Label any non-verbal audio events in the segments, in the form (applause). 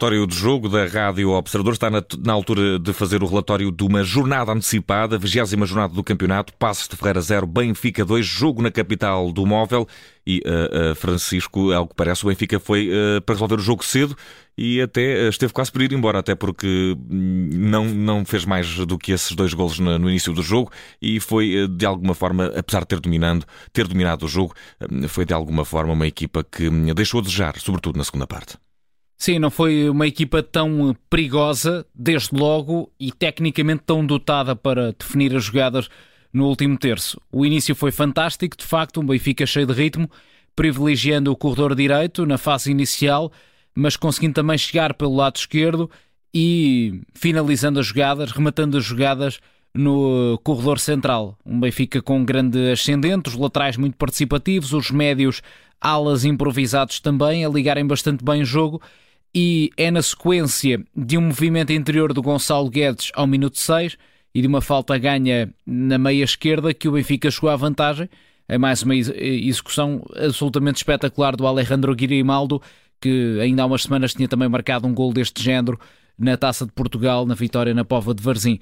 relatório do jogo da Rádio Observador. Está na, na, altura de fazer o relatório de uma jornada antecipada, 20 jornada do campeonato. Passos de Ferreira 0, Benfica 2, jogo na capital do móvel. E uh, uh, Francisco, ao que parece, o Benfica foi uh, para resolver o jogo cedo e até esteve quase por ir embora, até porque hum, não, não fez mais do que esses dois golos no, no início do jogo e foi de alguma forma, apesar de ter, dominando, ter dominado o jogo, hum, foi de alguma forma uma equipa que hum, deixou a desejar, sobretudo na segunda parte. Sim, não foi uma equipa tão perigosa, desde logo, e tecnicamente tão dotada para definir as jogadas no último terço. O início foi fantástico, de facto, um Benfica cheio de ritmo, privilegiando o corredor direito na fase inicial, mas conseguindo também chegar pelo lado esquerdo e finalizando as jogadas, rematando as jogadas no corredor central. Um Benfica com grande ascendente, os laterais muito participativos, os médios alas improvisados também, a ligarem bastante bem o jogo e é na sequência de um movimento interior do Gonçalo Guedes ao minuto 6 e de uma falta ganha na meia esquerda que o Benfica chegou à vantagem. É mais uma execução absolutamente espetacular do Alejandro Grimaldo, que ainda há umas semanas tinha também marcado um gol deste género na Taça de Portugal, na vitória na Pova de Varzim.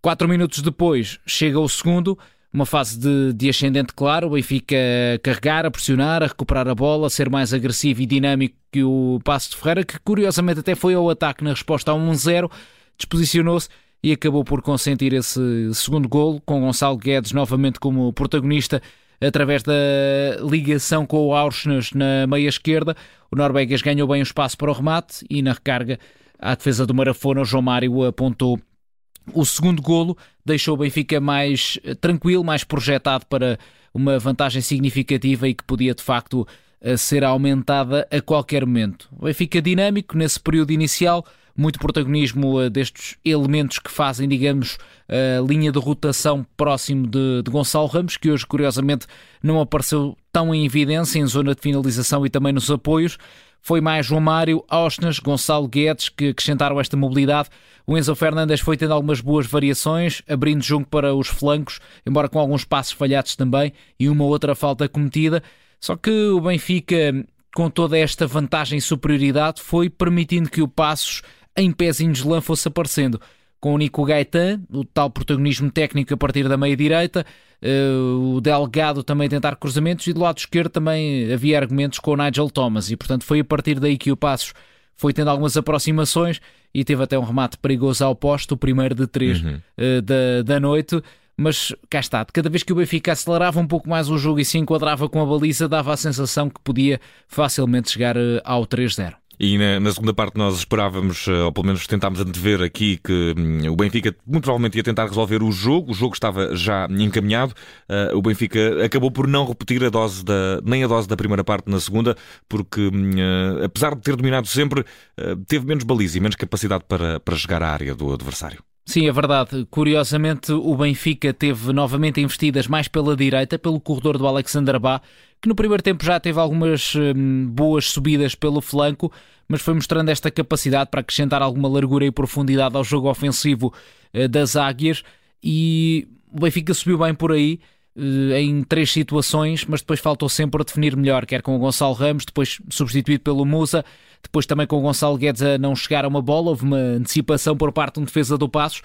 Quatro minutos depois chega o segundo, uma fase de, de ascendente claro, o Benfica a carregar, a pressionar, a recuperar a bola, a ser mais agressivo e dinâmico que o Passo de Ferreira, que curiosamente até foi ao ataque na resposta a 1-0, disposicionou-se e acabou por consentir esse segundo golo, com Gonçalo Guedes novamente como protagonista, através da ligação com o Aursnes na meia esquerda. O norueguês ganhou bem o espaço para o remate e na recarga à defesa do Marafona, o João Mário apontou o segundo golo deixou o Benfica mais eh, tranquilo, mais projetado para uma vantagem significativa e que podia de facto eh, ser aumentada a qualquer momento. O Benfica dinâmico nesse período inicial, muito protagonismo eh, destes elementos que fazem, digamos, a linha de rotação próximo de, de Gonçalo Ramos, que hoje, curiosamente, não apareceu tão em evidência em zona de finalização e também nos apoios. Foi mais João Mário, Osnas, Gonçalo Guedes que acrescentaram esta mobilidade. O Enzo Fernandes foi tendo algumas boas variações, abrindo junto para os flancos, embora com alguns passos falhados também e uma outra falta cometida. Só que o Benfica, com toda esta vantagem e superioridade, foi permitindo que o Passos em pezinhos de lã fosse aparecendo com o Nico Gaetan, o tal protagonismo técnico a partir da meia-direita, uh, o Delgado também tentar cruzamentos e do lado esquerdo também havia argumentos com o Nigel Thomas e portanto foi a partir daí que o Passos foi tendo algumas aproximações e teve até um remate perigoso ao posto, o primeiro de três uhum. uh, da, da noite. Mas cá está, cada vez que o Benfica acelerava um pouco mais o jogo e se enquadrava com a baliza, dava a sensação que podia facilmente chegar uh, ao 3-0. E na, na, segunda parte nós esperávamos, eh, ou pelo menos tentámos antever aqui, que hum, o Benfica muito provavelmente ia tentar resolver o jogo. O jogo estava já encaminhado. Uh, o Benfica acabou por não repetir a dose da, nem a dose da primeira parte na segunda, porque uh, apesar de ter dominado sempre, uh, teve menos baliza e menos capacidade para, para chegar à área do adversário. Sim, é verdade. Curiosamente, o Benfica teve novamente investidas mais pela direita, pelo corredor do Alexander Bá, que no primeiro tempo já teve algumas hum, boas subidas pelo flanco, mas foi mostrando esta capacidade para acrescentar alguma largura e profundidade ao jogo ofensivo uh, das Águias. E o Benfica subiu bem por aí uh, em três situações, mas depois faltou sempre a definir melhor, quer com o Gonçalo Ramos, depois substituído pelo Musa, depois também com o Gonçalo Guedes a não chegar a uma bola, houve uma antecipação por parte de um defesa do Passos,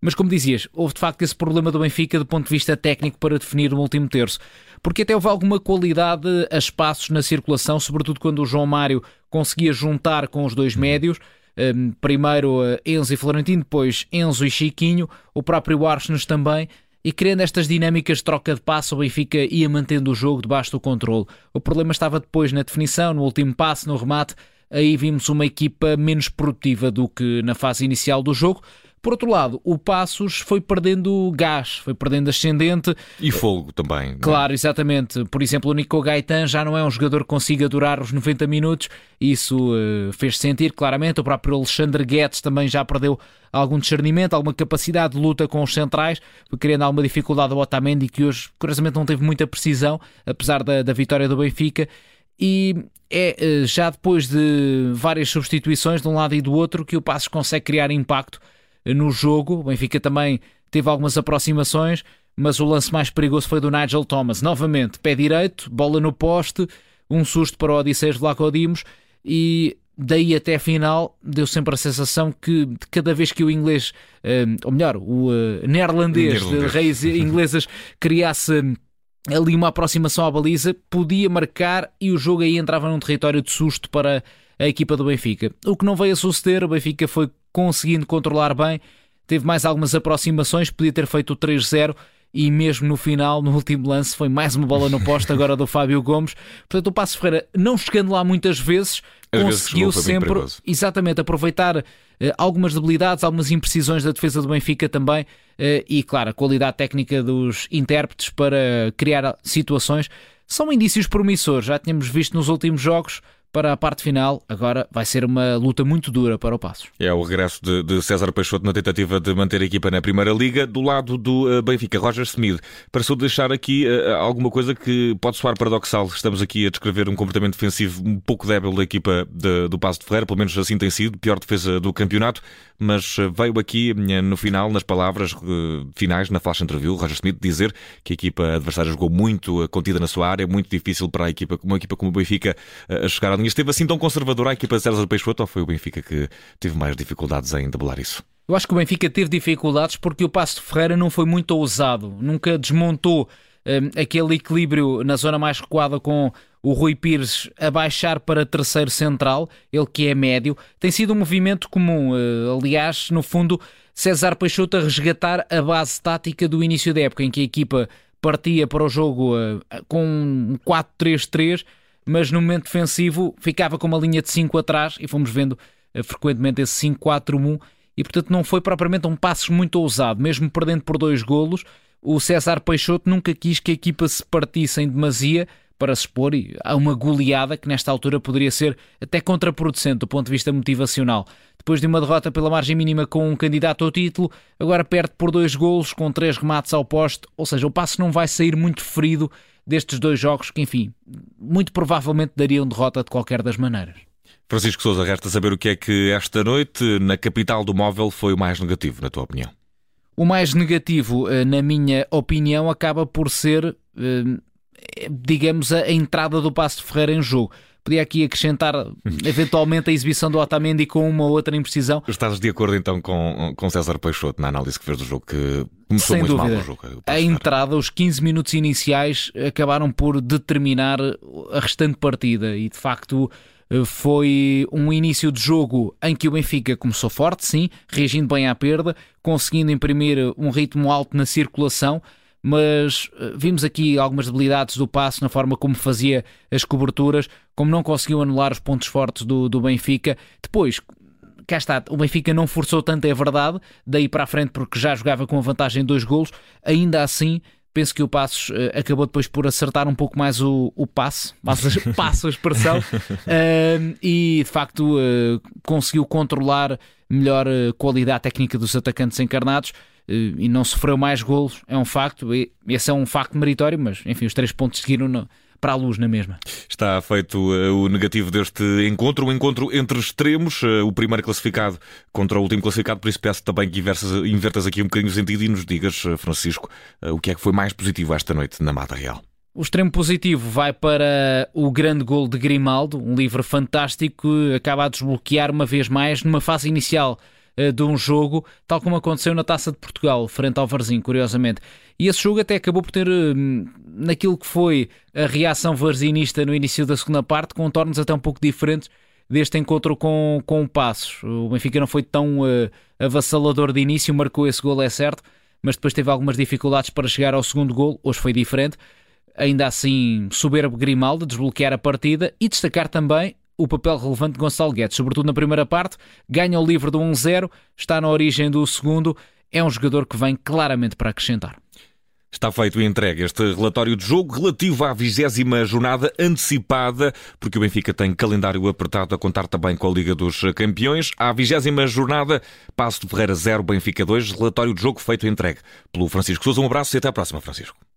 mas como dizias, houve de facto esse problema do Benfica do ponto de vista técnico para definir o último terço. Porque até houve alguma qualidade a espaços na circulação, sobretudo quando o João Mário conseguia juntar com os dois médios. Um, primeiro uh, Enzo e Florentino, depois Enzo e Chiquinho, o próprio Arsenes também. E criando estas dinâmicas de troca de passo, o Benfica ia mantendo o jogo debaixo do controle. O problema estava depois na definição, no último passo, no remate. Aí vimos uma equipa menos produtiva do que na fase inicial do jogo. Por outro lado, o Passos foi perdendo gás, foi perdendo ascendente. E fogo também. É? Claro, exatamente. Por exemplo, o Nico Gaetan já não é um jogador que consiga durar os 90 minutos. Isso uh, fez sentir claramente. O próprio Alexandre Guedes também já perdeu algum discernimento, alguma capacidade de luta com os centrais, criando alguma dificuldade ao Otamendi, que hoje, curiosamente, não teve muita precisão, apesar da, da vitória do Benfica. E é uh, já depois de várias substituições de um lado e do outro que o Passos consegue criar impacto no jogo. O Benfica também teve algumas aproximações, mas o lance mais perigoso foi do Nigel Thomas. Novamente, pé direito, bola no poste, um susto para o Odisseias Vlacodimos e daí até a final deu sempre a sensação que cada vez que o inglês, ou melhor, o neerlandês, de raízes (laughs) inglesas, criasse ali uma aproximação à baliza, podia marcar e o jogo aí entrava num território de susto para a equipa do Benfica. O que não veio a suceder, o Benfica foi conseguindo controlar bem, teve mais algumas aproximações, podia ter feito o 3-0 e mesmo no final, no último lance, foi mais uma bola no poste agora do Fábio Gomes. Portanto, o Passo Ferreira, não chegando lá muitas vezes, Às conseguiu vezes sempre exatamente aproveitar uh, algumas debilidades, algumas imprecisões da defesa do Benfica também uh, e, claro, a qualidade técnica dos intérpretes para criar situações são indícios promissores. Já tínhamos visto nos últimos jogos para a parte final. Agora vai ser uma luta muito dura para o Passos. É o regresso de, de César Peixoto na tentativa de manter a equipa na Primeira Liga. Do lado do uh, Benfica, Roger Smith pareceu deixar aqui uh, alguma coisa que pode soar paradoxal. Estamos aqui a descrever um comportamento defensivo um pouco débil da equipa de, do Passo de Ferreira, pelo menos assim tem sido, pior defesa do campeonato, mas veio aqui no final, nas palavras uh, finais, na flash interview, Roger Smith dizer que a equipa adversária jogou muito contida na sua área, muito difícil para a equipa, uma equipa como o Benfica a chegar à esteve assim tão conservadora a equipa de César Peixoto ou foi o Benfica que teve mais dificuldades em debelar isso? Eu acho que o Benfica teve dificuldades porque o Passo de Ferreira não foi muito ousado, nunca desmontou um, aquele equilíbrio na zona mais recuada com o Rui Pires a baixar para terceiro central, ele que é médio. Tem sido um movimento comum, uh, aliás, no fundo, César Peixoto a resgatar a base tática do início da época, em que a equipa partia para o jogo uh, com um 4-3-3 mas no momento defensivo ficava com uma linha de 5 atrás e fomos vendo uh, frequentemente esse 5-4-1 e portanto não foi propriamente um passo muito ousado, mesmo perdendo por dois golos. O César Peixoto nunca quis que a equipa se partisse em demasia para se expor a uma goleada que nesta altura poderia ser até contraproducente do ponto de vista motivacional. Depois de uma derrota pela margem mínima com um candidato ao título, agora perde por dois golos com três remates ao poste, ou seja, o passo não vai sair muito ferido destes dois jogos que, enfim, muito provavelmente dariam derrota de qualquer das maneiras. Francisco Souza, resta saber o que é que esta noite, na capital do móvel, foi o mais negativo, na tua opinião? O mais negativo, eh, na minha opinião, acaba por ser, eh, digamos, a entrada do Passo de Ferreira em jogo. Podia aqui acrescentar (laughs) eventualmente a exibição do Otamendi com uma outra imprecisão. Estás de acordo então com, com César Peixoto na análise que fez do jogo, que começou Sem muito dúvida. mal o jogo? A entrada, os 15 minutos iniciais acabaram por determinar a restante partida e de facto foi um início de jogo em que o Benfica começou forte, sim, reagindo bem à perda, conseguindo imprimir um ritmo alto na circulação, mas eh, vimos aqui algumas debilidades do passo na forma como fazia as coberturas, como não conseguiu anular os pontos fortes do, do Benfica. Depois, cá está, o Benfica não forçou tanto, é verdade, daí para a frente, porque já jogava com a vantagem de dois golos, ainda assim. Penso que o Passos uh, acabou depois por acertar um pouco mais o, o passe, passo (laughs) a expressão, uh, e de facto uh, conseguiu controlar melhor qualidade técnica dos atacantes encarnados e não sofreu mais golos, é um facto. Esse é um facto meritório, mas enfim, os três pontos seguiram no, para a luz na mesma. Está feito uh, o negativo deste encontro, um encontro entre extremos, uh, o primeiro classificado contra o último classificado, por isso peço também que invertas, invertas aqui um bocadinho o sentido e nos digas, uh, Francisco, o que é que foi mais positivo esta noite na Mata Real. O extremo positivo vai para o grande gol de Grimaldo, um livro fantástico que acaba a desbloquear uma vez mais numa fase inicial eh, de um jogo, tal como aconteceu na Taça de Portugal, frente ao Varzim, curiosamente. E esse jogo até acabou por ter, hum, naquilo que foi a reação varzinista no início da segunda parte, contornos até um pouco diferentes deste encontro com, com o Passos. O Benfica não foi tão uh, avassalador de início, marcou esse gol, é certo, mas depois teve algumas dificuldades para chegar ao segundo gol. Hoje foi diferente. Ainda assim, soberbo Grimaldo, desbloquear a partida e destacar também o papel relevante de Gonçalo Guedes, sobretudo na primeira parte, ganha o livro do 1-0, está na origem do segundo, é um jogador que vem claramente para acrescentar. Está feito e entregue este relatório de jogo relativo à vigésima jornada antecipada, porque o Benfica tem calendário apertado a contar também com a Liga dos Campeões. À vigésima jornada, Passo de Ferreira 0, Benfica 2, relatório de jogo feito e entregue pelo Francisco Souza. Um abraço e até à próxima, Francisco.